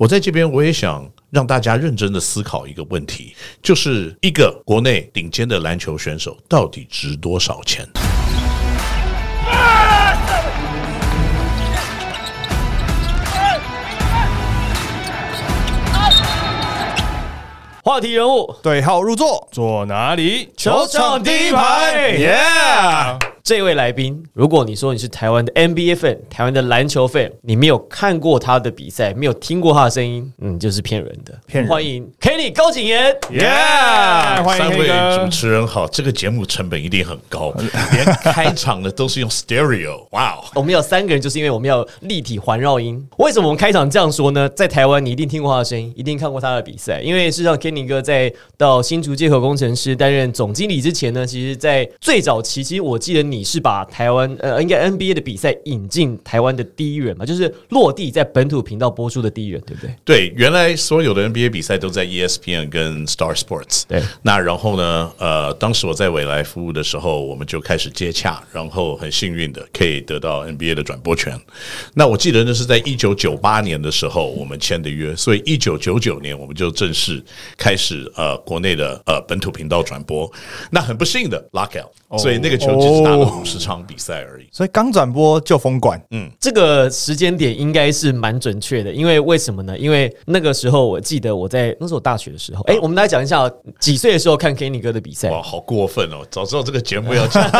我在这边我也想让大家认真的思考一个问题，就是一个国内顶尖的篮球选手到底值多少钱？话题人物，对号入座，坐哪里？球场第一排。，Yeah！这位来宾，如果你说你是台湾的 NBA fan，台湾的篮球 fan，你没有看过他的比赛，没有听过他的声音，嗯，就是骗人的。骗人欢迎 Kenny 高景言。Yeah！欢迎三位主。持人好，这个节目成本一定很高，连开场的都是用 stereo，哇哦！我们有三个人，就是因为我们要立体环绕音。为什么我们开场这样说呢？在台湾，你一定听过他的声音，一定看过他的比赛，因为事实上，Kenny 哥在到新竹接口工程师担任总经理之前呢，其实，在最早期，其实我记得你是把台湾呃，应该 NBA 的比赛引进台湾的第一人嘛，就是落地在本土频道播出的第一人，对不对？对，原来所有的 NBA 比赛都在 E ESPN 跟 Star Sports。对那然后呢？呃，当时我在未来服务的时候，我们就开始接洽，然后很幸运的可以得到 NBA 的转播权。那我记得那是在一九九八年的时候我们签的约，所以一九九九年我们就正式开始呃国内的呃本土频道转播。那很不幸的 lockout，、所以那个球只是打了五十场比赛而已。所以刚转播就封馆，嗯，这个时间点应该是蛮准确的，因为为什么呢？因为那个时候我记得我在那是我大学的时候，哎、我们来讲一下几岁的时候看 Kenny 哥的比赛。哇，好过分哦！早知道这个节目要讲。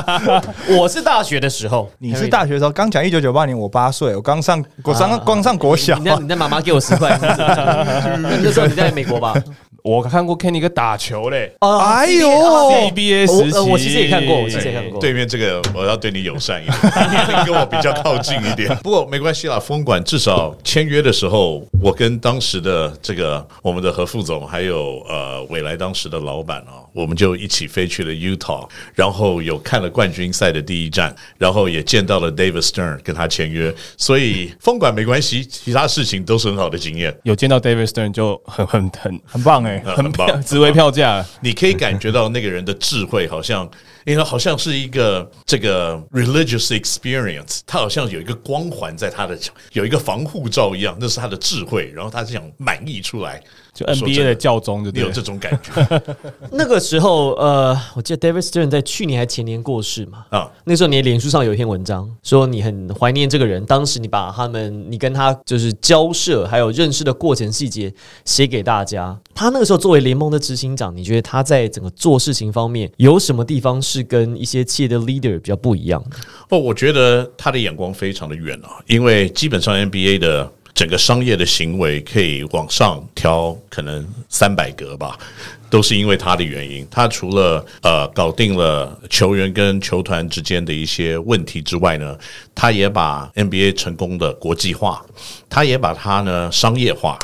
我是大学的时候，你是大学的时候刚讲一九九八年，我八岁，我刚上我刚刚上国小你，那你那妈妈给我十块，那时候你在美国吧？我看过 Kenny 哥打球嘞哎呦，CBA 时期我其实也看过，我其实也看过。对面这个我要对你友善一点，你跟我比较靠近一点。不过没关系啦，风管至少签约的时候，我跟当时的这个我们的何副总，还有呃未来当时的老板啊，我们就一起飞去了 Utah，然后有看了冠军赛的第一站，然后也见到了 David Stern 跟他签约，所以风管没关系，其他事情都是很好的经验。有见到 David Stern 就很很很很棒哎。呃 很棒，紫薇票价，你可以感觉到那个人的智慧，好像因为好像是一个这个 religious experience，他好像有一个光环在他的有一个防护罩一样，那是他的智慧，然后他是想满溢出来，就 NBA 的教宗，就你有这种感觉 那个时候，呃，我记得 David Stern 在去年还前年过世嘛。啊？那时候你的脸书上有一篇文章，说你很怀念这个人，当时你把他们，你跟他就是交涉还有认识的过程细节写给大家。他那个时候作为联盟的执行长，你觉得他在整个做事情方面有什么地方是跟一些企业的 leader 比较不一样的？哦，我觉得他的眼光非常的远啊，因为基本上 NBA 的整个商业的行为可以往上调，可能三百格吧。都是因为他的原因，他除了呃搞定了球员跟球团之间的一些问题之外呢，他也把 NBA 成功的国际化，他也把它呢商业化，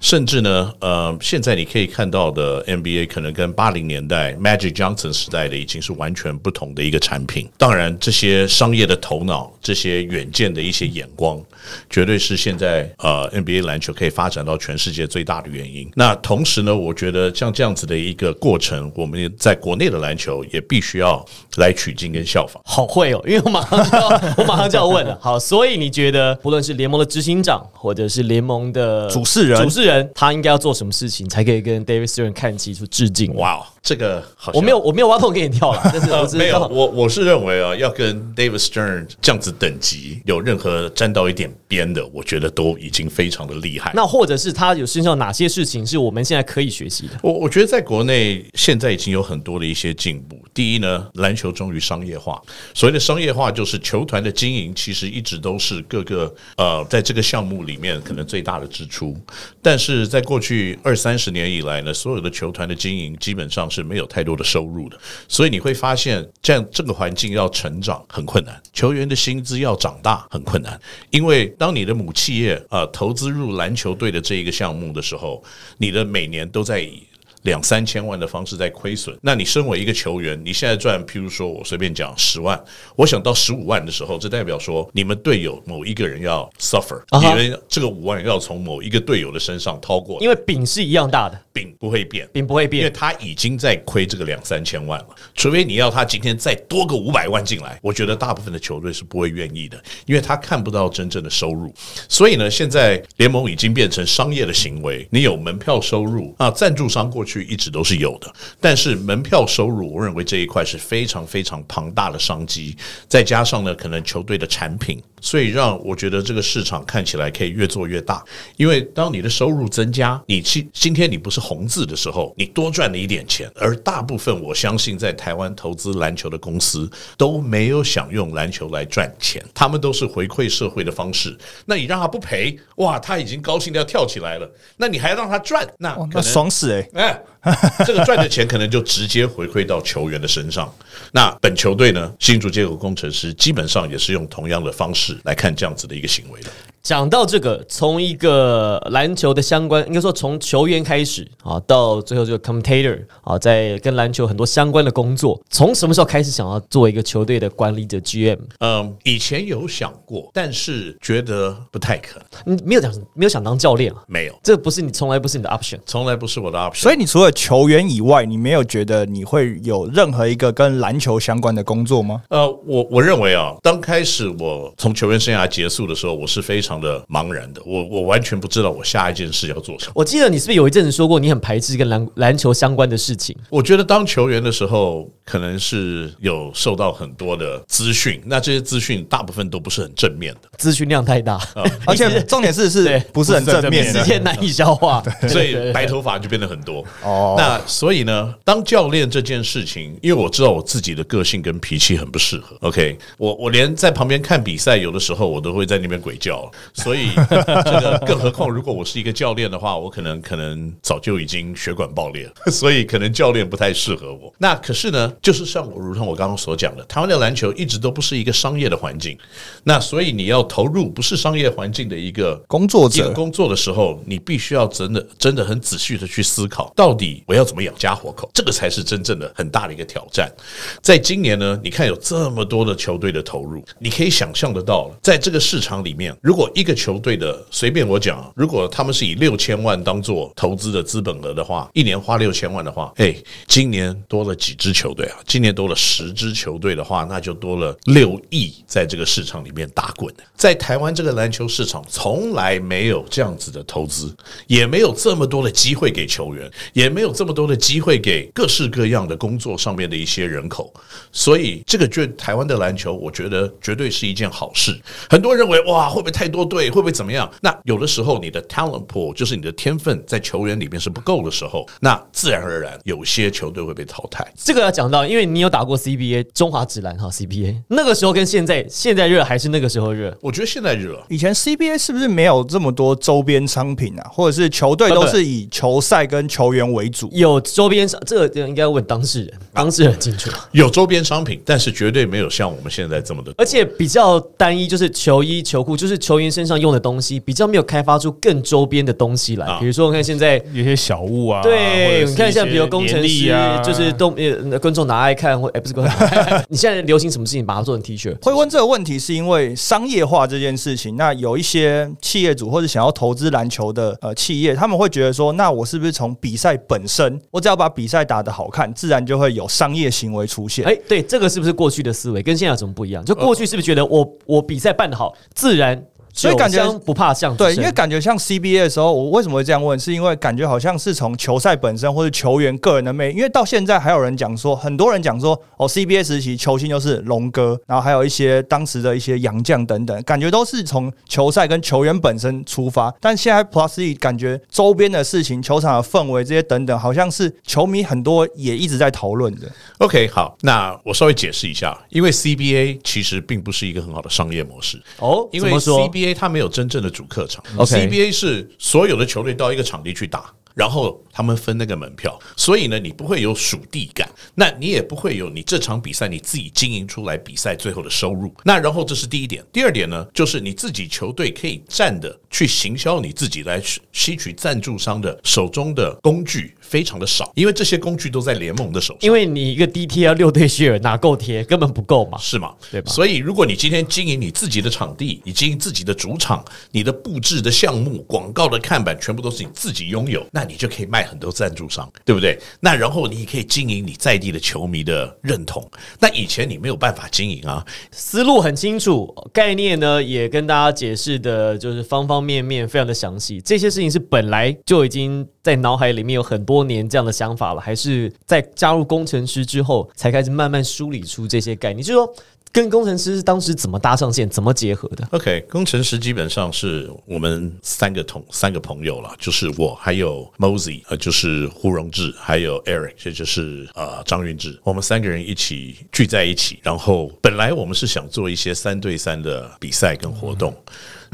甚至呢，呃，现在你可以看到的 NBA 可能跟八零年代 Magic Johnson 时代的已经是完全不同的一个产品。当然，这些商业的头脑、这些远见的一些眼光，绝对是现在呃 NBA 篮球可以发展到全世界最大的原因。那同时呢，我觉得像这样子的一个过程，我们在国内的篮球也必须要来取经跟效仿。好会哦，因为我马上就要，我马上就要问了。好，所以你觉得，不论是联盟的执行长，或者是联盟的主事人主事人，他应该要做什么事情，才可以跟 David Stern 看齐出致敬？哇，这个好像我没有，我没有挖洞给你跳了，但是 没有，我我是认为啊，要跟 David Stern 这样子等级有任何沾到一点边的，我觉得都已经非常的厉害。那或者是他有身上哪些事情是我们现在可以学习的？我我觉得在国内现在已经有很多的一些进步。第一呢，篮球终于商业化。所谓的商业化，就是球团的经营其实一直都是各个呃在这个项目里面可能最大的支出。但是在过去二三十年以来呢，所有的球团的经营基本上是没有太多的收入的。所以你会发现，这样这个环境要成长很困难，球员的薪资要长大很困难，因为当你的母企业啊投资入篮球队的这一个项目的时候，你的每年都在以两三千万的方式在亏损。那你身为一个球员，你现在赚，譬如说我随便讲十万，我想到十五万的时候，这代表说你们队友某一个人要 suffer，、你们这个五万要从某一个队友的身上掏过。因为饼是一样大的，饼不会变。饼不会变因为。他已经在亏这个两三千万了，除非你要他今天再多个五百万进来，我觉得大部分的球队是不会愿意的，因为他看不到真正的收入。所以呢，现在联盟已经变成商业的行为，你有门票收入啊，赞助商过去一直都是有的，但是门票收入，我认为这一块是非常非常庞大的商机，再加上呢，可能球队的产品。所以让我觉得这个市场看起来可以越做越大，因为当你的收入增加，你今今天你不是红字的时候，你多赚了一点钱，而大部分我相信在台湾投资篮球的公司都没有想用篮球来赚钱，他们都是回馈社会的方式。那你让他不赔，哇，他已经高兴的要跳起来了，那你还让他赚，那那爽死哎、哎，这个赚的钱可能就直接回馈到球员的身上。那本球队呢，新竹接口工程师基本上也是用同样的方式来看这样子的一个行为的。讲到这个，从一个篮球的相关，应该说从球员开始啊，到最后这个 commentator 啊，在跟篮球很多相关的工作，从什么时候开始想要做一个球队的管理者 GM？嗯，以前有想过，但是觉得不太可能，你没有想没有想当教练啊？没有，这不是你从来不是你的 option。从来不是我的 option。所以你除了球员以外，你没有觉得你会有任何一个跟篮球相关的工作吗？呃，我我认为啊，刚开始我从球员生涯结束的时候，我是非常的茫然的，我我完全不知道我下一件事要做什么。我记得你是不是有一阵子说过，你很排斥跟篮篮球相关的事情？我觉得当球员的时候，可能是有受到很多的资讯，那这些资讯大部分都不是很正面的。资讯量太大，而且重点是是对不是很正面的？时间难以消化，所以白头发就变得很多。哦那所以呢，当教练这件事情，因为我知道我自己的个性跟脾气很不适合。OK，我我连在旁边看比赛，有的时候我都会在那边鬼叫。所以 这个，更何况如果我是一个教练的话，我可能可能早就已经血管爆裂了，所以可能教练不太适合我。那可是呢，就是像我如同我刚刚所讲的，台湾的篮球一直都不是一个商业的环境，那所以你要投入不是商业环境的一个工作者一个工作的时候，你必须要真的真的很仔细的去思考，到底我要怎么养家活口，这个才是真正的很大的一个挑战。在今年呢，你看有这么多的球队的投入，你可以想象得到，在这个市场里面，如果一个球队的随便我讲，如果他们是以六千万当做投资的资本额的话，一年花六千万的话，哎，今年多了几支球队啊？今年多了十支球队的话，那就多了六亿在这个市场里面打滚。在台湾这个篮球市场，从来没有这样子的投资，也没有这么多的机会给球员，也没这么多的机会给各式各样的工作上面的一些人口。所以，这个对台湾的篮球，我觉得绝对是一件好事。很多人认为，哇，会不会太多队？会不会怎么样？那有的时候，你的 talent pool 就是你的天分在球员里面是不够的时候，那自然而然有些球队会被淘汰。这个要讲到，因为你有打过 CBA 中华职篮哈 CBA，那个时候跟现在现在热还是那个时候热？我觉得现在热。以前 CBA 是不是没有这么多周边商品啊？或者是球队都是以球赛跟球员为主？有周边商，这个应该问当事人，当事人很清楚。有周边商品，但是绝对没有像我们现在这么的。而且比较单一，就是球衣、球裤，就是球员身上用的东西，比较没有开发出更周边的东西来。啊比如说，我看现在，有些小物啊，对，你看像比如工程年师啊，就是都呃观众拿爱看，或哎不是观众，你现在流行什么事情，把它做成 T 恤。会问这个问题，是因为商业化这件事情。那有一些企业主或者想要投资篮球的呃企业，他们会觉得说，那我是不是从比赛本本身，我只要把比赛打得好看，自然就会有商业行为出现？哎，对，这个是不是过去的思维跟现在有什么不一样？就过去是不是觉得我我比赛办得好，自然所以感觉不怕巷子对，因为感觉像 CBA 的时候，我为什么会这样问？是因为感觉好像是从球赛本身或者球员个人的魅力。因为到现在还有人讲说，很多人讲说，哦，CBA 时期球星就是龙哥，然后还有一些当时的一些洋将等等，感觉都是从球赛跟球员本身出发。但现在 Plus E 感觉周边的事情、球场的氛围这些等等，好像是球迷很多也一直在讨论的。OK，好，那我稍微解释一下，因为 CBA 其实并不是一个很好的商业模式。哦，因为怎么说？CBA 它没有真正的主客场。CBA 是所有的球队到一个场地去打。然后他们分那个门票，所以呢，你不会有属地感，那你也不会有你这场比赛你自己经营出来比赛最后的收入。那然后这是第一点，第二点呢，就是你自己球队可以站的去行销你自己来吸取赞助商的手中的工具非常的少，因为这些工具都在联盟的手上。因为你一个 DT 要六对 share 哪够贴，根本不够嘛。是吗？对吧所以，如果你今天经营你自己的场地，你经营自己的主场，你的布置的项目、广告的看板全部都是你自己拥有，那那你就可以卖很多赞助商，对不对？那然后你也可以经营你在地的球迷的认同。那以前你没有办法经营啊，思路很清楚，概念呢也跟大家解释的，就是方方面面非常的详细。这些事情是本来就已经在脑海里面有很多年这样的想法了，还是在加入工程师之后才开始慢慢梳理出这些概念？就是说，跟工程师当时怎么搭上线，怎么结合的？OK，工程师基本上是我们三个同三个朋友了，就是我，还有 Mosey，呃，就是胡荣志，还有 Eric，这就是呃张云志，我们三个人一起聚在一起。然后本来我们是想做一些三对三的比赛跟活动。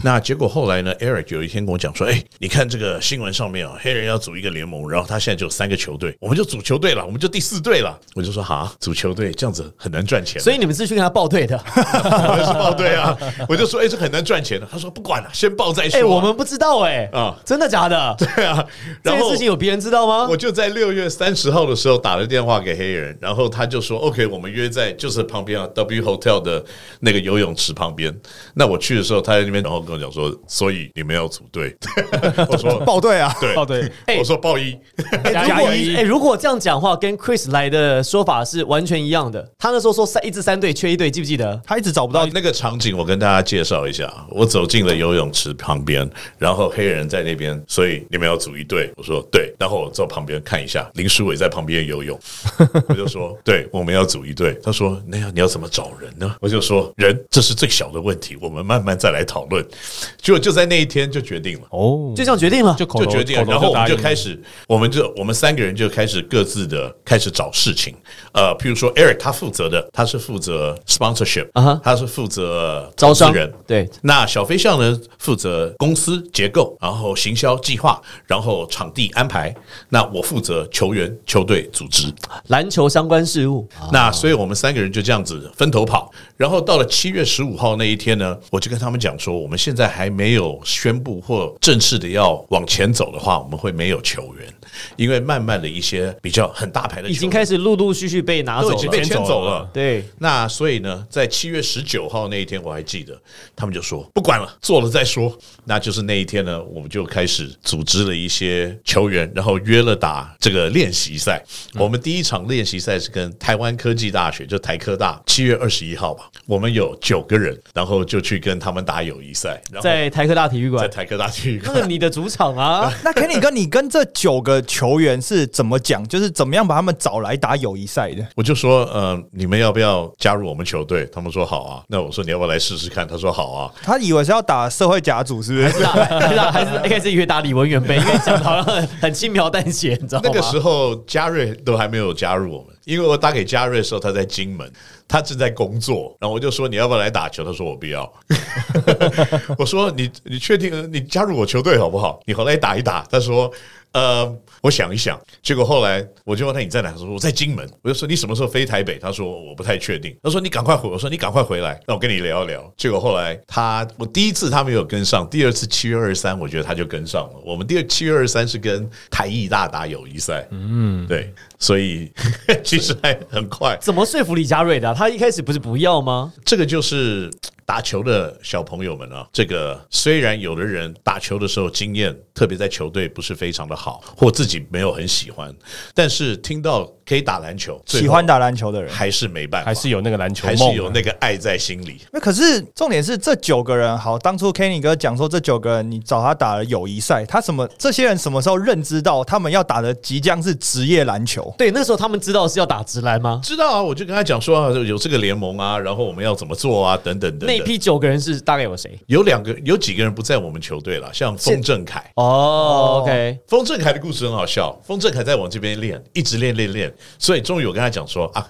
那结果后来呢？Eric 有一天跟我讲说：“哎，你看这个新闻上面啊，黑人要组一个联盟，然后他现在就有三个球队，我们就组球队了，我们就第四队了。”我就说：“哈，组球队这样子很难赚钱。”所以你们是去跟他报队的？我们是报队啊，我就说：“哎，这很难赚钱的。”他说：“不管了，先报再说哎、啊。”我们不知道哎、啊真的假的？对啊，这然后件事情有别人知道吗？我就在六月三十号的时候打了电话给黑人，然后他就说：“OK，我们约在就是旁边啊，W Hotel 的那个游泳池旁边。”那我去的时候，他在那边，然后跟我讲说：“所以你们要组队。”我说报队啊，：“对，报队，哎我说报一。哎如果一哎、如果这样讲话，跟 Chris 来的说法是完全一样的。他那时候说三一至三队缺一队，记不记得？他一直找不到那个场景，我跟大家介绍一下。我走进了游泳池旁边，然后黑人在那边，所以你们要组一队。我说对，然后我坐旁边看一下，林书伟在旁边游泳，我就说对，我们要组一队。他说那样你要怎么找人呢？我就说人这是最小的问题，我们慢慢再来讨论。结果就在那一天就决定了。哦，就这样决定了。就口头就决定了，口头然后我们答应就开始，我们就我们三个人就开始各自的开始找事情。呃，譬如说 Eric 他负责的，他是负责 sponsorship，、啊哈他是负责招商投资人。对，那小飞象呢，负责公司结构，然后行销计划，然后场地安排。那我负责球员、球队组织。篮球相关事务，那所以我们三个人就这样子分头跑，然后到了七月十五号那一天呢，我就跟他们讲说，我们现在还没有宣布或正式的要往前走的话，我们会没有球员，因为慢慢的一些比较很大牌的已经开始陆陆续续被拿走了。都已经被牵走了。对，那所以呢，在七月十九号那一天，我还记得，他们就说不管了，做了再说。那就是那一天呢，我们就开始组织了一些球员，然后约了打这个练习赛。我们第一场练习赛是跟台湾科技大学，就台科大，七月二十一号吧。我们有九个人，然后就去跟他们打友谊赛，然后在台科大体育馆，在台科大体育那馆。个你的主场啊。那 Kenny 哥，你跟这九个球员是怎么讲？就是怎么样把他们找来打友谊赛的？我就说，呃，你们要不要加入我们球队？他们说好啊。那我说你要不要来试试看？他说好啊。他以为是要打社会甲组，是不是？是啊，还是还是一开始以为打李文远杯，因为讲的好像很很轻描淡写，你知道吗？那个时候嘉瑞都还没有加入我们，因为我打给嘉瑞的时候他在金门，他正在工作，然后我就说你要不要来打球？他说我不要。我说你你确定你加入我球队好不好？你回来打一打。他说。呃，我想一想，结果后来我就问他你在哪？他说我在金门。我就说你什么时候飞台北？他说我不太确定。他说你赶快回。我说你赶快回来，那我跟你聊一聊。结果后来他，我第一次他没有跟上，第二次七月二十三，我觉得他就跟上了。我们第二七月二十三是跟台艺大打友谊赛，嗯，对，所以 其实还很快。怎么说服李佳瑞的啊、他一开始不是不要吗？这个就是打球的小朋友们啊，这个虽然有的人打球的时候经验，特别在球队不是非常的好，或自己没有很喜欢，但是听到可以打篮球，喜欢打篮球的人。还是没办法，还是有那个篮球还梦还，是有那个爱在心里。那可是重点是这九个人，好，当初 Kenny 哥讲说这九个人，你找他打了友谊赛，他什么？这些人什么时候认知到他们要打的即将是职业篮球？对，那时候他们知道是要打直篮吗？知道啊，我就跟他讲说啊有这个联盟啊，然后我们要怎么做啊，等等等等。那一批九个人是大概有谁？有两个，有几个人不在我们球队了，像封正凯。哦，OK，封正凯的故事很好笑，封正凯在往这边练，一直练练练，所以终于我跟他讲说啊，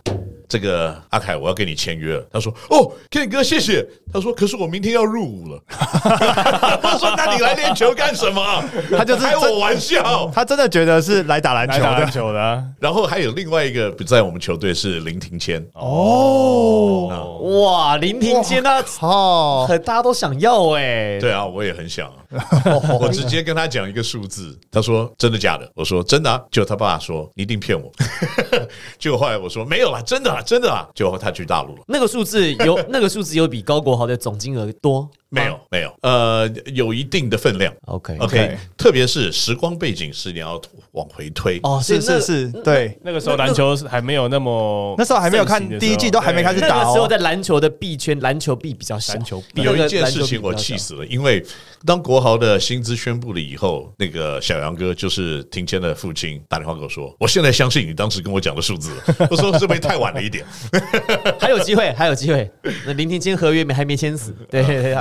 这个阿凯我要跟你签约了。他说哦，K 哥谢谢。他说可是我明天要入伍了。我说那你来练球干什么？他就是开我玩笑。他真的觉得是来打篮球打篮的。球的啊，然后还有另外一个不在我们球队是林庭谦，哦，哇，林庭谦他操，大家都想要哎、对啊，我也很想啊。我直接跟他讲一个数字，他说真的假的？我说真的啊。就他爸说你一定骗我。结果后来我说没有啦，真的啦，真的啦。结果他去大陆了。那个数字有那个数字有比高国好的总金额多，没有没有，呃，有一定的分量。OK OK，特别是时光背景是你要往回推。哦，是是是，对。那个时候篮球还没有那么那时候还没有看第一季，都还没开始打哦。个时候在篮球的币圈，篮球币比较小，篮球币有一件事情我气死了，因为当国豪的薪资宣布了以后，那个小杨哥就是庭谦的父亲打电话跟我说：“我现在相信你当时跟我讲的数字了。”我说：“是不是太晚了一点还有机会，还有机会。那林庭坚合约没还没签死，对对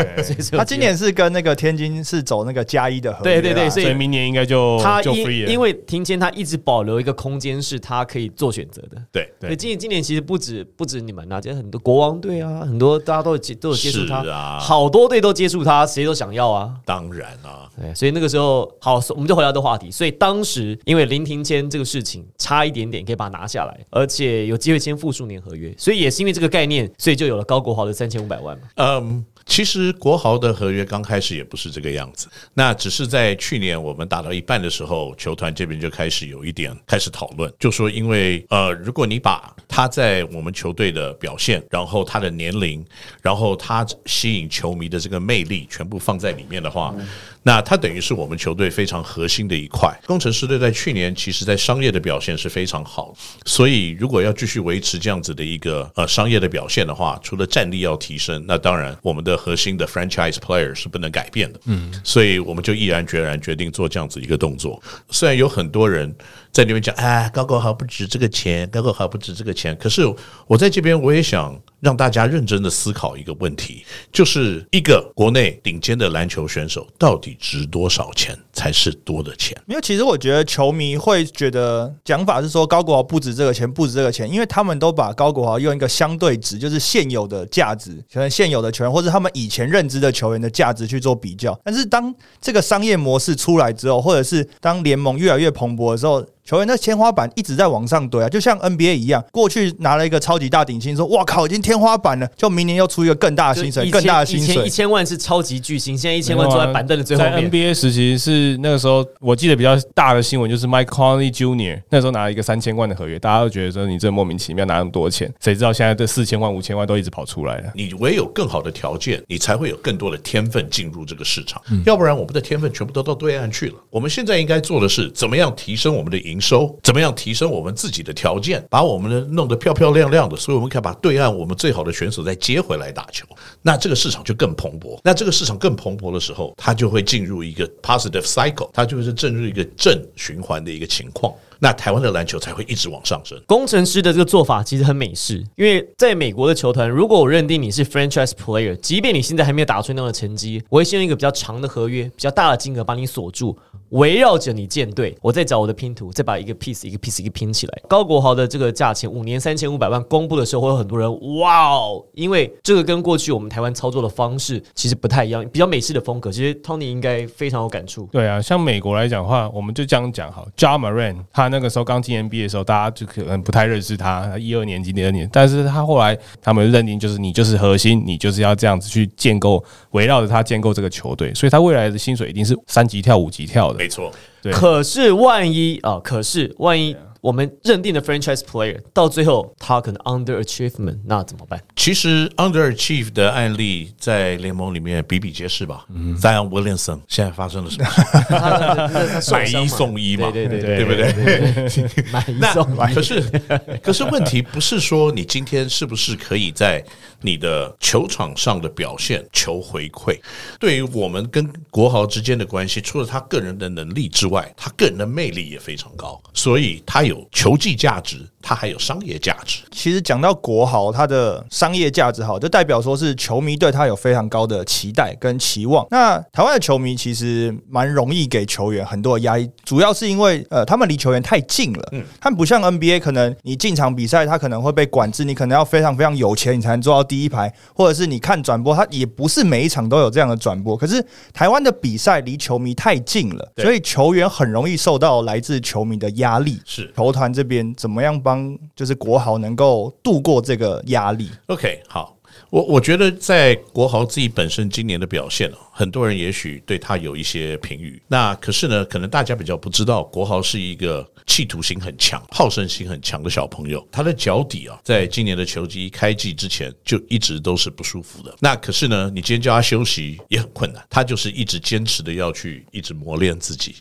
他今年是跟那个天津是走那个加一的合对对对所以明年应该就就他因 free 了，因为庭坚他一直保留一个空间，是他可以做选择的。？”对，对，今年今年其实不止不止你们啊，今天很多国王队啊，很多大家都有接都有接触他，啊好多队都接触他，谁都想要啊。当然啊，对，所以那个时候好，我们就回到这个话题。所以当时因为林庭谦这个事情差一点点可以把它拿下来，而且有机会签复数年合约，所以也是因为这个概念，所以就有了高国豪的三千五百万嘛。嗯，其实国豪的合约刚开始也不是这个样子，那只是在去年我们打到一半的时候，球团这边就开始有一点开始讨论，就说因为呃，如果你把他在我们球队的表现，然后他的年龄，然后他吸引球迷的这个魅力全部放在里面的话，那他等于是我们球队非常核心的一块。工程师队在去年其实在商业的表现是非常好，所以如果要继续维持这样子的一个呃商业的表现的话，除了战力要提升，那当然我们的核心的 franchise player 是不能改变的。嗯，所以我们就毅然决然决定做这样子一个动作。虽然有很多人在那边讲，啊，高国豪不值这个钱，高国豪不值这个钱，可是我在这边我也想让大家认真的思考一个问题，就是一个国内顶尖的篮球选手到底值多少钱才是多的钱？没有，其实我觉得球迷会觉得讲法是说高国豪不值这个钱，不值这个钱，因为他们都把高国豪用一个相对值，就是现有的价值，可能现有的球员或者他们以前认知的球员的价值去做比较。但是当这个商业模式出来之后，或者是当联盟越来越蓬勃的时候，球员的天花板一直在往上堆啊，就像 NBA 一样，过去拿了一个超级大顶薪，说哇靠，已经天花板了，就明年又出一个更大的薪水，更大的薪水以前一。千万是超级巨星，现在一千万坐在板凳的最后在面。NBA 时期是那个时候，我记得比较大的新闻就是 Mike Conley Jr. 那时候拿了一个三千万的合约，大家都觉得说你这莫名其妙拿那么多钱，谁知道现在这四千万、五千万都一直跑出来了。你唯有更好的条件，你才会有更多的天分进入这个市场。要不然，我们的天分全部都到对岸去了。我们现在应该做的是，怎么样提升我们的营收，怎么样提升我们自己的条件，把我们的弄得漂漂亮亮的，所以我们可以把对岸我们最好的选手再接回来打球。那这个市场就更蓬勃。那这个市场更蓬勃的时候，它就会进入一个 positive cycle，它就是进入一个正循环的一个情况。那台湾的篮球才会一直往上升。工程师的这个做法其实很美式，因为在美国的球团，如果我认定你是 franchise player，即便你现在还没有打出那样的成绩，我会先用一个比较长的合约、比较大的金额把你锁住，围绕着你建队，我再找我的拼图，再把一个 piece 一个 piece 一个拼起来。高国豪的这个价钱五年三千五百万公布的时候，会有很多人哇哦，因为这个跟过去我们台湾操作的方式其实不太一样，比较美式的风格。其实 Tony 应该非常有感触。对啊，像美国来讲的话，我们就这样讲好。j a m a r a n 他那个时候刚进 NBA 的时候，大家就可能不太认识他，一二年级、第二年，但是他后来他们认定就是你就是核心，你就是要这样子去建构，围绕着他建构这个球队，所以他未来的薪水一定是三级跳、五级跳的。没错，对。可是万一啊、可是万一我们认定的 franchise player 到最后他可能 under achievement，那怎么办？其实 underachieve 的案例在联盟里面比比皆是吧。Zion Williamson 现在发生了什么事？买一送一嘛，对对对对不对？买一送一。可是，可是问题不是说你今天是不是可以在你的球场上的表现求回馈？对于我们跟国豪之间的关系，除了他个人的能力之外，他个人的魅力也非常高，所以他有球技价值，他还有商业价值。其实讲到国豪，它的商业价值好，就代表说是球迷对他有非常高的期待跟期望。那台湾的球迷其实蛮容易给球员很多的压力，主要是因为呃，他们离球员太近了。嗯，他们不像 NBA，可能你进场比赛，他可能会被管制，你可能要非常非常有钱，你才能坐到第一排，或者是你看转播，他也不是每一场都有这样的转播。可是台湾的比赛离球迷太近了，所以球员很容易受到来自球迷的压力。是球团这边怎么样帮就是国豪能够度过这个压力？OK，好，我我觉得在国豪自己本身今年的表现哦，很多人也许对他有一些评语。那可是呢，可能大家比较不知道，国豪是一个企图心很强、好胜心很强的小朋友。他的脚底啊，在今年的球季开季之前就一直都是不舒服的。那可是呢，你今天叫他休息也很困难，他就是一直坚持的要去一直磨练自己。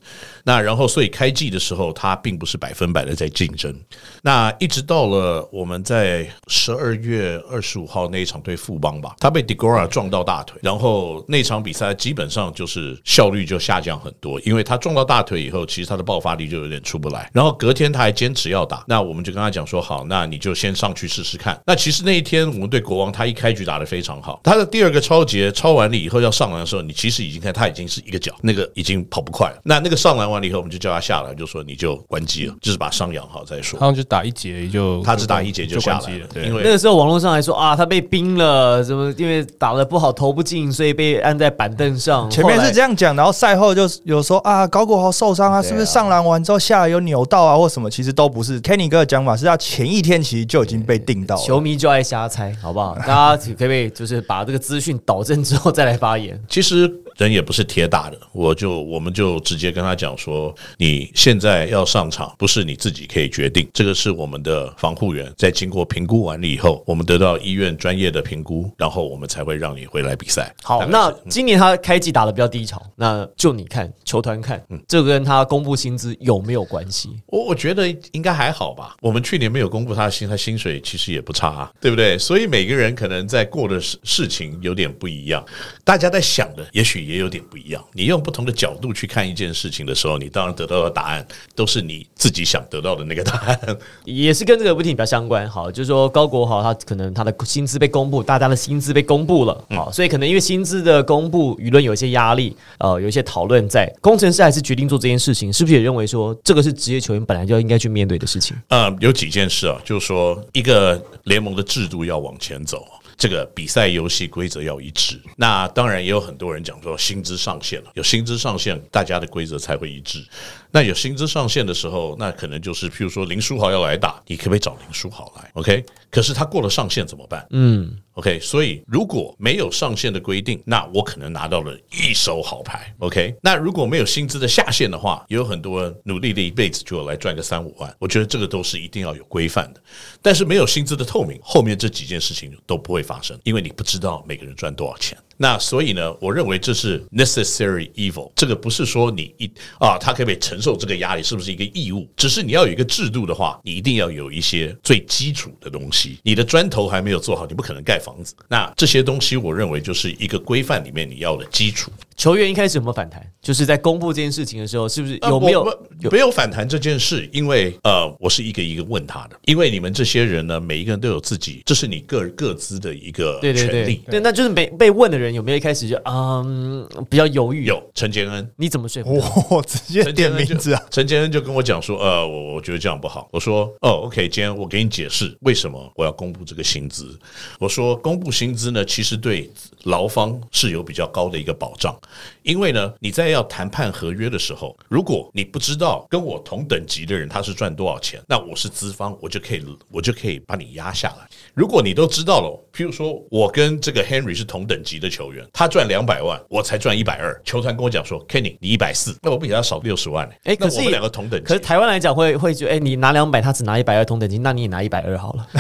那然后，所以开季的时候，他并不是百分百的在竞争。那一直到了我们在十二月二十五号那一场对富邦吧，他被 Degora 撞到大腿，然后那场比赛基本上就是效率就下降很多，因为他撞到大腿以后，其实他的爆发力就有点出不来。然后隔天他还坚持要打，那我们就跟他讲说，好，那你就先上去试试看。那其实那一天我们对国王，他一开局打得非常好，他的第二个超节超完了以后要上篮的时候，你其实已经看他已经是一个脚，那个已经跑不快了。那那个上篮完了以后，我们就叫他下来，就说你就关机了，就是把伤养好再说好。像就打一节就他只打一节就下来关机了，对，因为那个时候网络上还说啊，他被冰了，什么因为打的不好投不进，所以被按在板凳上。前面是这样，样讲，然后赛后就有说啊，高国豪受伤啊，是不是上篮完之后下来有扭到啊，或什么？其实都不是。Kenny 哥的讲法是他前一天其实就已经被定到了。球迷就爱瞎猜，好不好？大家可不可以就是把这个资讯导正之后再来发言？其实人也不是铁打的，我就我们就直接跟他讲说，你现在要上场不是你自己可以决定，这个是我们的防护员在经过评估完了以后，我们得到医院专业的评估，然后我们才会让你回来比赛。好，那今年他开季打的比较低潮，那就你看球团看，嗯这跟他公布薪资有没有关系？我我觉得应该还好吧。我们去年没有公布他的薪，他薪水其实也不差、啊，对不对？所以每个人可能在过的事事情有点不一样，大家在想的也许也有点不一样。你用不同的角度去看一件事情的时候，你当然得到的答案都是你自己想得到的那个答案。也是跟这个问题比较相关。好，就是说高国豪他可能他的薪资被公布，大家的薪资被公布了，好，所以可能因为薪资的公布，舆论有一些压力，呃，有一些讨论在。工程师还是决定做这件事情，是不是也认为说这个是职业球员本来就应该去面对的事情？呃，有几件事啊，就是说一个联盟的制度要往前走。这个比赛游戏规则要一致，那当然也有很多人讲说薪资上限了，有薪资上限，大家的规则才会一致。那有薪资上限的时候，那可能就是譬如说林书豪要来打，你可不可以找林书豪来？OK，可是他过了上限怎么办？嗯，OK，所以如果没有上限的规定，那我可能拿到了一手好牌。OK，那如果没有薪资的下限的话，也有很多人努力的一辈子就来赚个三五万，我觉得这个都是一定要有规范的。但是没有薪资的透明，后面这几件事情都不会发生，因为你不知道每个人赚多少钱。那所以呢，我认为这是 necessary evil，这个不是说你一啊，他可不可以承受这个压力，是不是一个义务？只是你要有一个制度的话，你一定要有一些最基础的东西。你的砖头还没有做好，你不可能盖房子。那这些东西，我认为就是一个规范里面你要的基础。球员一开始有没有反弹？就是在公布这件事情的时候，是不是有没有没有反弹这件事？因为呃，我是一个一个问他的，因为你们这些人呢，每一个人都有自己，这是你个各自的一个对对权利。对对，那就是被被问的人有没有一开始就嗯比较犹豫？，有陈杰恩，你怎么说服他？我直接点名字啊！陈杰恩就跟我讲说，呃，我我觉得这样不好。我说，哦，OK，今天我给你解释为什么我要公布这个薪资。我说，公布薪资呢，其实对劳方是有比较高的一个保障，因为呢，你在要谈判合约的时候，如果你不知道跟我同等级的人他是赚多少钱，那我是资方，我就可以我就可以把你压下来。如果你都知道了，譬如说我跟这个 Henry 是同等级的球员，他赚两百万，我才赚一百二，球团跟我讲说，Kenny 你一百四，那我比他少六十万、欸，哎，可是我们两个同等级，可是台湾来讲会会觉得，哎，你拿两百，他只拿一百二同等级，那你也拿一百二好了，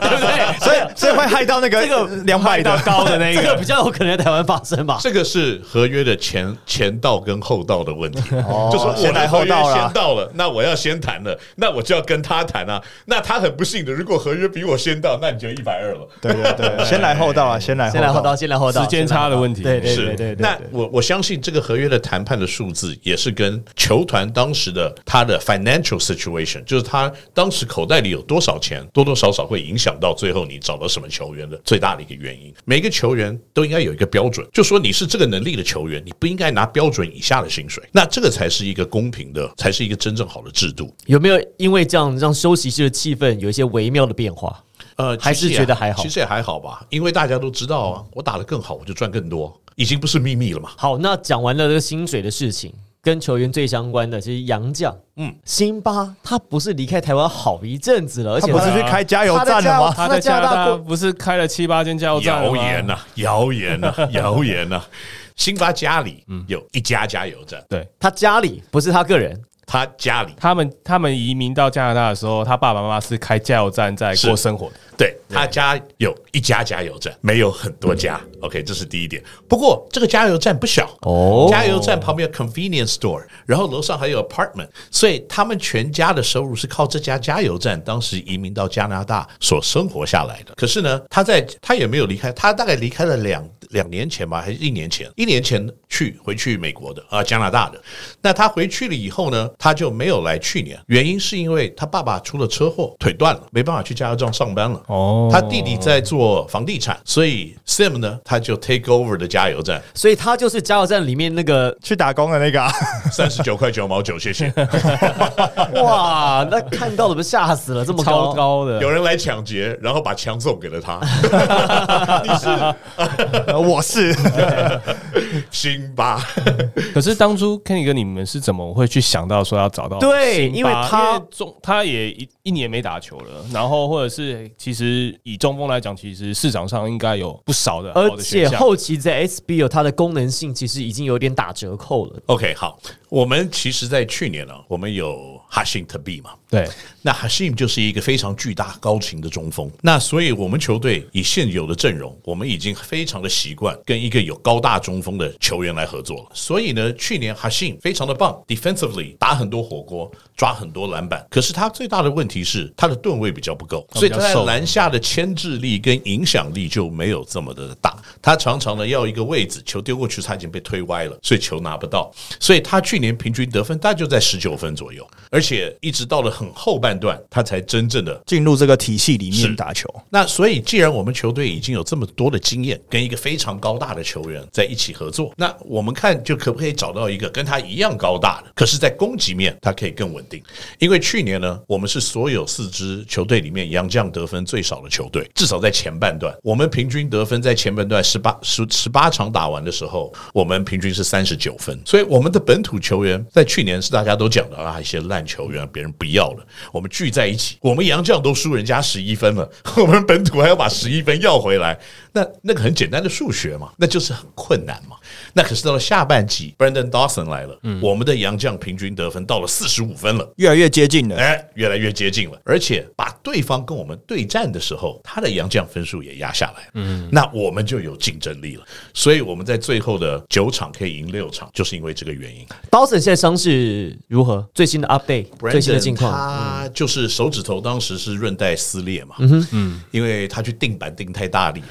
对不对？所以所以会害到那个这个两百的。高的那个，这个比较有可能在台湾发生吧？这个是合约的前前到跟后到的问题，就是我先来后到啦先到了，那我要先谈了，那我就要跟他谈啊。那他很不幸的，如果合约比我先到，那你就一百二了。对对对，先来后到啊，先来先来后到，先来后到，时间差的问题对对对对。那我我相信这个合约的谈判的数字也是跟球团当时的他的 financial situation，就是他当时口袋里有多少钱，多多少少会影响到最后你找到什么球员的最大的一个原因。每个球员都应该有一个标准，就说你是这个能力的球员，你不应该拿标准以下的薪水。那这个才是一个公平的，才是一个真正好的制度。有没有因为这样让休息室的气氛有一些微妙的变化？呃，还是其实也觉得还好其实也还好吧，因为大家都知道啊，我打得更好，我就赚更多，已经不是秘密了嘛。好，那讲完了这个薪水的事情，跟球员最相关的，其实杨绛，嗯嗯，辛巴他不是离开台湾好一阵子了，而且他不是去开加油站了吗？他在加拿大不是开了七八间加油站吗谣言呐，谣言呐，谣言呐。辛巴家里有一家加油站，对他家里不是他个人，他家里他们他们移民到加拿大的时候，他爸爸妈妈是开加油站在过生活的。对他家有一家加油站，没有很多家。OK，这是第一点。不过这个加油站不小哦加油站旁边有 convenience store，然后楼上还有 apartment，所以他们全家的收入是靠这家加油站当时移民到加拿大所生活下来的。可是呢，他在他也没有离开，他大概离开了两两年前吧，还是一年前？一年前去回去美国的啊、加拿大的。那他回去了以后呢，他就没有来去年，原因是因为他爸爸出了车祸，腿断了，没办法去加油站上班了。哦。他弟弟在做房地产，所以 Sim 呢，他就 take over 的加油站，所以他就是加油站里面那个去打工的那个、啊，三十九块九毛九，谢谢。哇，那看到怎么吓死了，这么高。高的。有，人来抢劫，然后把枪送给了他。呃我是。辛巴，可是当初 Kenny 哥你们是怎么会去想到说要找到对因为他中他也一一年没打球了，然后或者是其实以中锋来讲，其实市场上应该有不少的好而。且后期在 SBO 它的功能性其实已经有点打折扣了。OK，好，我们其实，在去年呢，我们有哈辛特比嘛，对，那 Hashim 就是一个非常巨大高情的中锋，那所以我们球队以现有的阵容，我们已经非常的习惯跟一个有高大中锋的球员来合作了。所以呢，去年 Hashim 非常的棒，defensively 打很多火锅，抓很多篮板。可是他最大的问题是他的吨位比较不够，所以他在篮下的牵制力跟影响力就没有这么的大。他常常呢要一个位置，球丢过去他已经被推歪了，所以球拿不到。所以他去年平均得分大概就在十九分左右，而且一直到了很后半段，他才真正的进入这个体系里面打球。那所以，既然我们球队已经有这么多的经验，跟一个非常高大的球员在一起合作，那我们看就可不可以找到一个跟他一样高大的，可是，在攻击面他可以更稳定。因为去年呢，我们是所有四支球队里面杨将得分最少的球队，至少在前半段，我们平均得分在前半段十八十十八场打完的时候，我们平均是三十九分。所以我们的本土球球员在去年是大家都讲的啊，一些烂球员别人不要了，我们聚在一起，我们洋将都输人家十一分了，我们本土还要把十一分要回来，那那个很简单的数学嘛，那就是很困难嘛。那可是到了下半季，Brandon Dawson 来了，我们的洋将平均得分到了四十五分了。越来越接近了。哎，越来越接近了，而且把对方跟我们对战的时候，他的洋将分数也压下来，嗯，那我们就有竞争力了。所以我们在最后的九场可以赢六场，就是因为这个原因。Dawson 现在伤势如何？最新的 update，最新的近况。他就是手指头当时是韧带撕裂嘛，嗯嗯，因为他去定板定太大力，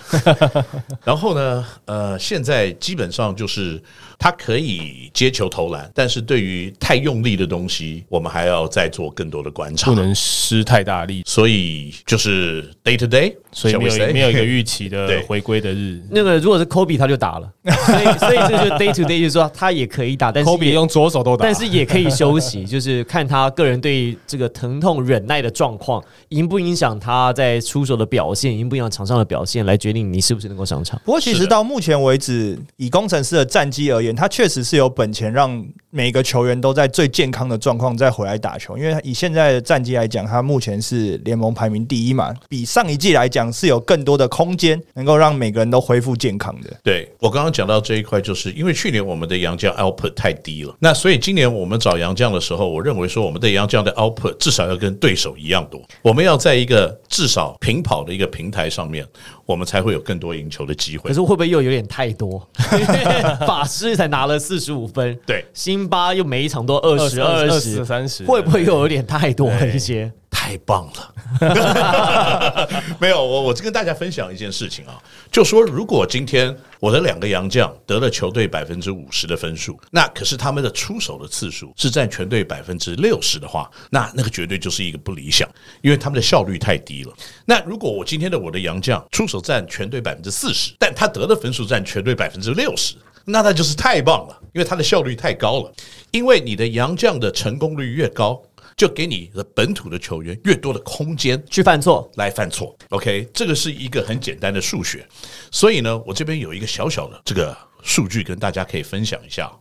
然后呢，呃，现在基本上就是是他可以接球投篮，但是对于太用力的东西，我们还要再做更多的观察不。能施太大力，所以就是 day to day，所以没有没有一个预期的 回归的日。那个如果是 Kobe 他就打了，所以所以这就是 day to day，就是说他也可以打，但是 Kobe 用左手都打，但是也可以休息，就是看他个人对这个疼痛忍耐的状况，影不影响他在出手的表现，影不影响场上的表现，来决定你是不是能够上场。不过，其实到目前为止，以工程师的战绩而言，他确实是有本钱让每个球员都在最健康的状况再回来打球。因为以现在的战绩来讲，他目前是联盟排名第一嘛，比上一季来讲是有更多的空间，能够让每个人都恢复健康的。对我刚刚讲到这一块，就是因为去年我们的杨将 output 太低了，那所以今年我们找杨将的时候，我认为说我们的杨将的 output 至少要跟对手一样多，我们要在一个至少平跑的一个平台上面，我们才会有更多赢球的机会可。是会不会又有点太多？法师才拿了四十五分，对，辛巴又每一场都二十二二十十、三十，会不会又有点太多了一些？太棒了！没有，我我跟大家分享一件事情啊，就说如果今天我的两个洋将得了球队百分之五十的分数，那可是他们的出手的次数是占全队百分之六十的话，那那个绝对就是一个不理想，因为他们的效率太低了。那如果我今天的我的洋将出手占全队百分之四十，但他得的分数占全队百分之六十。那他就是太棒了，因为它的效率太高了。因为你的洋将的成功率越高，就给你的本土的球员越多的空间去犯错，来犯错。OK，这个是一个很简单的数学。所以呢，我这边有一个小小的这个数据跟大家可以分享一下。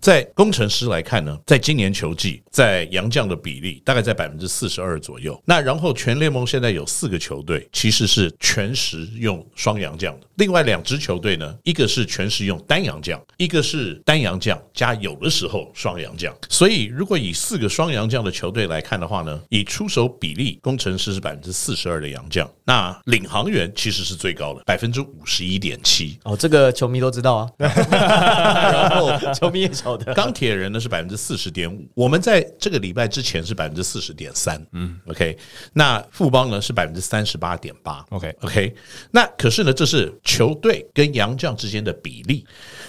在工程师来看呢，在今年球季，在洋将的比例大概在百分之四十二左右。那然后全联盟现在有四个球队其实是全时用双洋将的，另外两支球队呢，一个是全时用单洋将，一个是单洋将加有的时候双洋将。所以如果以四个双洋将的球队来看的话呢，以出手比例，工程师是百分之四十二的洋将，那领航员其实是最高的，百分之五十一点七。哦，这个球迷都知道啊，然后 球迷也 钢铁人呢是百分之四十点五，我们在这个礼拜之前是百分之四十点三，嗯，OK，那富邦呢是百分之三十八点八 OK OK，那可是呢，这是球队跟洋将之间的比例。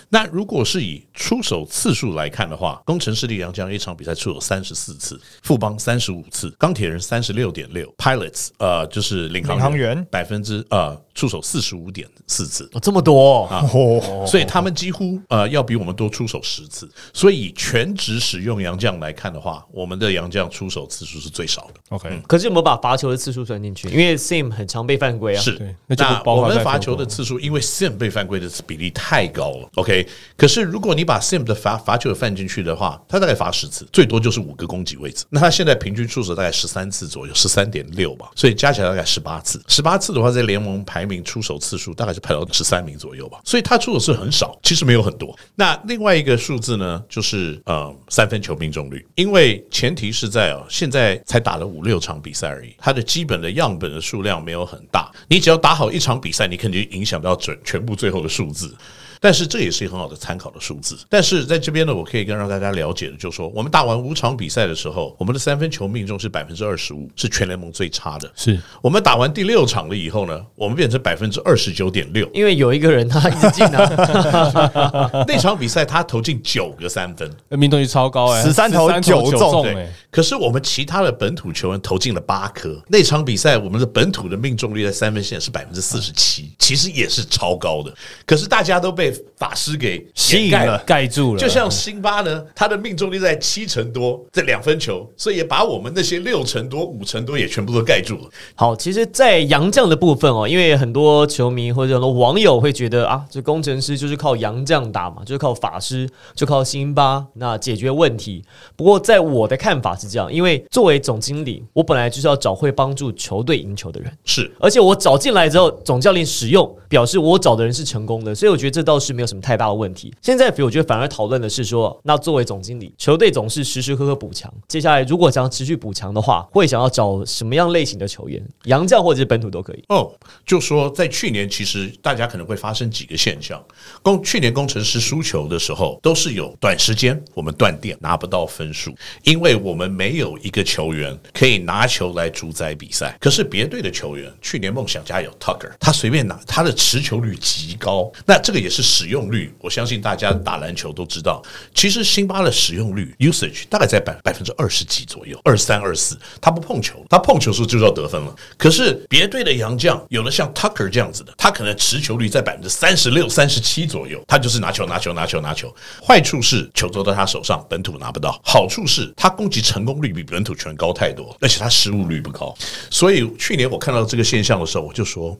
那如果是以出手次数来看的话，工程师力量将一场比赛出手三十四次，富邦三十五次，钢铁人三十六点六，Pilots 呃就是领航领航员百分之呃出手四十五点四次，哦，这么多、哦，哦，所以他们几乎呃要比我们多出手十次。所以以全职使用洋将来看的话，我们的洋将出手次数是最少的。OK，可是有没有把罚球的次数算进去？因为 Sim 很常被犯规啊。是，那就不包括我们罚球的次数，因为 Sim 被犯规的比例太高了。OK，可是如果你把 Sim 的罚罚球犯进去的话，他大概罚十次，最多就是五个攻击位置。那他现在平均出手大概十三次左右，十三点六吧，所以加起来大概十八次。十八次的话，在联盟排名出手次数大概是排到十三名左右吧，所以他出手是很少，其实没有很多。那另外一个数字呢，就是呃三分球命中率，因为前提是在哦现在才打了五六场比赛而已，他的基本的样本的数量没有很大，你只要打好一场比赛，你肯定影响到准全部最后的数字。但是这也是一个很好的参考的数字。但是在这边呢，我可以跟让大家了解的，就是说，我们打完五场比赛的时候，我们的三分球命中是百分之二十五，是全联盟最差的。是我们打完第六场了以后呢，我们变成百分之二十九点六。因为有一个人他一直进啊，那场比赛他投进九个三分，呃命中率超高哎，13投13九中对中哎，，可是我们其他的本土球员投进了八颗。那场比赛我们的本土的命中率在三分线是百分之四十七，其实也是超高的。可是大家都被法师给吸引了掩盖。盖住了，就像辛巴呢，他的命中率在七成多，这两分球，所以也把我们那些六成多、五成多也全部都盖住了。好，其实，在杨将的部分哦，因为很多球迷或者很多网友会觉得啊，这工程师就是靠杨将打嘛，就是靠法师，就靠辛巴那解决问题。不过，在我的看法是这样，因为作为总经理，我本来就是要找会帮助球队赢球的人。是而且我找进来之后，总教练使用，表示我找的人是成功的，所以我觉得这倒是没有什么太大的问题。现在，我觉得反而讨论的是说，那作为总经理，球队总是时时刻刻补强。接下来如果想要持续补强的话，会想要找什么样类型的球员？洋将或者是本土都可以。哦，就说在去年，其实大家可能会发生几个现象。工去年工程师输球的时候，都是有短时间我们断电拿不到分数，因为我们没有一个球员可以拿球来主宰比赛。可是别队的球员，去年梦想家有 Tucker，他随便拿，他的持球率极高，那这个也是使用率。我相信大家打篮球都知道，其实辛巴的使用率 usage 大概在百百分之二十几左右，二三二四，他不碰球，他碰球时候就要得分了。可是别队的洋将有的像 Tucker 这样子的，他可能持球率在百分之三十六、三十七左右，他就是拿球、拿球、拿球、拿球。坏处是球都在他手上，本土拿不到；好处是他攻击成功率比本土球员高太多，而且他失误率不高。所以去年我看到这个现象的时候，我就说。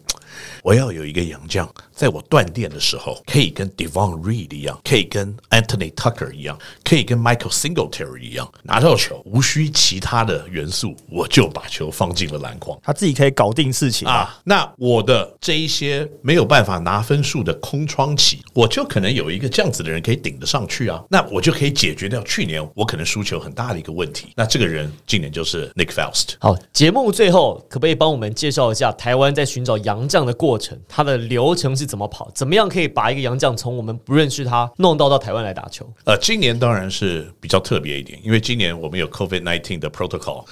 我要有一个洋将，在我断电的时候，可以跟 Devon Reed 一样，可以跟 Anthony Tucker 一样，可以跟 Michael Singletary 一样，拿到球，无需其他的元素，我就把球放进了篮筐。他自己可以搞定事情啊。啊，那我的这一些没有办法拿分数的空窗期，我就可能有一个这样子的人可以顶得上去啊，那我就可以解决掉去年我可能输球很大的一个问题。那这个人今年就是 Nick Faust。好，节目最后可不可以帮我们介绍一下台湾在寻找洋将的过程？它的流程是怎么跑？怎么样可以把一个洋将从我们不认识他弄到到台湾来打球？呃，今年当然是比较特别一点，因为今年我们有 COVID nineteen 的 protocol。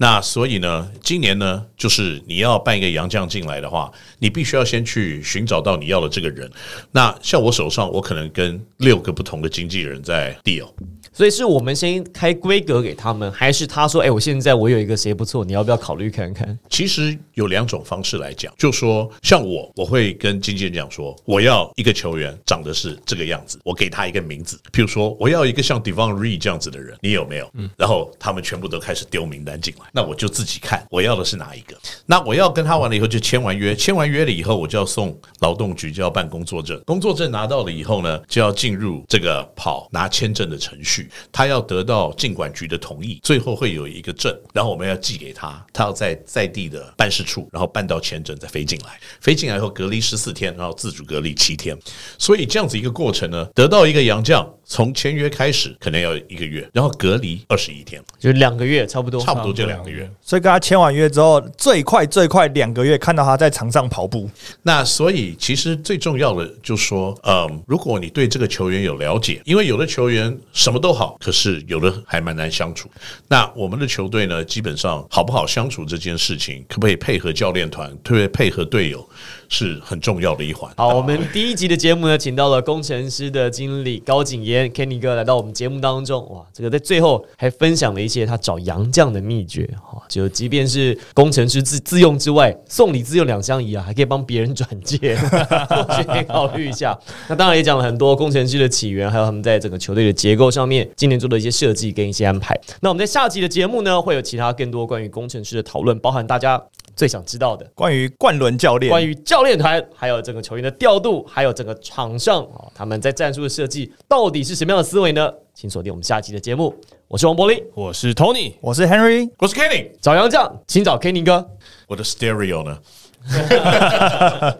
那所以呢，今年呢，就是你要办一个洋将进来的话，你必须要先去寻找到你要的这个人。那像我手上，我可能跟六个不同的经纪人在 deal。所以是我们先开规格给他们，还是他说，哎、我现在我有一个谁不错，你要不要考虑看看？其实有两种方式来讲，就说像我，我会跟经纪人讲说，我要一个球员长得是这个样子，我给他一个名字，譬如说我要一个像 Devon Reed 这样子的人，你有没有？嗯，然后他们全部都开始丢名单进来，那我就自己看我要的是哪一个。那我要跟他完了以后就签完约，签完约了以后我就要送劳动局就要办工作证，工作证拿到了以后呢，就要进入这个跑拿签证的程序，他要得到尽管局的同意，最后会有一个证，然后我们要寄给他，他要在在地的办事处，然后办到签证再飞进来，飞进来以后隔离十四天，然后自主隔离七天，所以这样子一个过程呢，得到一个洋将，从签约开始可能要一个月，然后隔离二十一天，就两个月差不多，差不多就两个月。所以跟他签完约之后，最快最快两个月看到他在场上跑步。那所以其实最重要的就是说，嗯，如果你对这个球员有了解，因为有的球员什么都好，可是有的还蛮难相处。那我们的球队呢，基本上好不好相处这件事情，可不可以配合教练团，特别配合队友，是很重要的一环。好，我们第一集的节目呢，请到了工程师的经理高景言 Kenny 哥来到我们节目当中。哇，这个在最后还分享了一些他找洋将的秘诀。哈，就即便是工程师自自用之外，送礼自用两相宜啊，还可以帮别人转介，或许可以考虑一下。那当然也讲了很多工程师的起源，还有他们在整个球队的结构上面今年做的一些设计跟一些安排。那我们在下集的节目呢，会有其他更多关于工程师的讨论，包含大家最想知道的。关于冠伦教练，关于教练团，还有整个球员的调度，还有整个场上啊、哦，他们在战术的设计到底是什么样的思维呢？请锁定我们下期的节目。我是王柏林，我是 Tony，我是 Henry，我是 Kenny，找杨绛，请找 Kenny 哥。我的 Stereo 呢？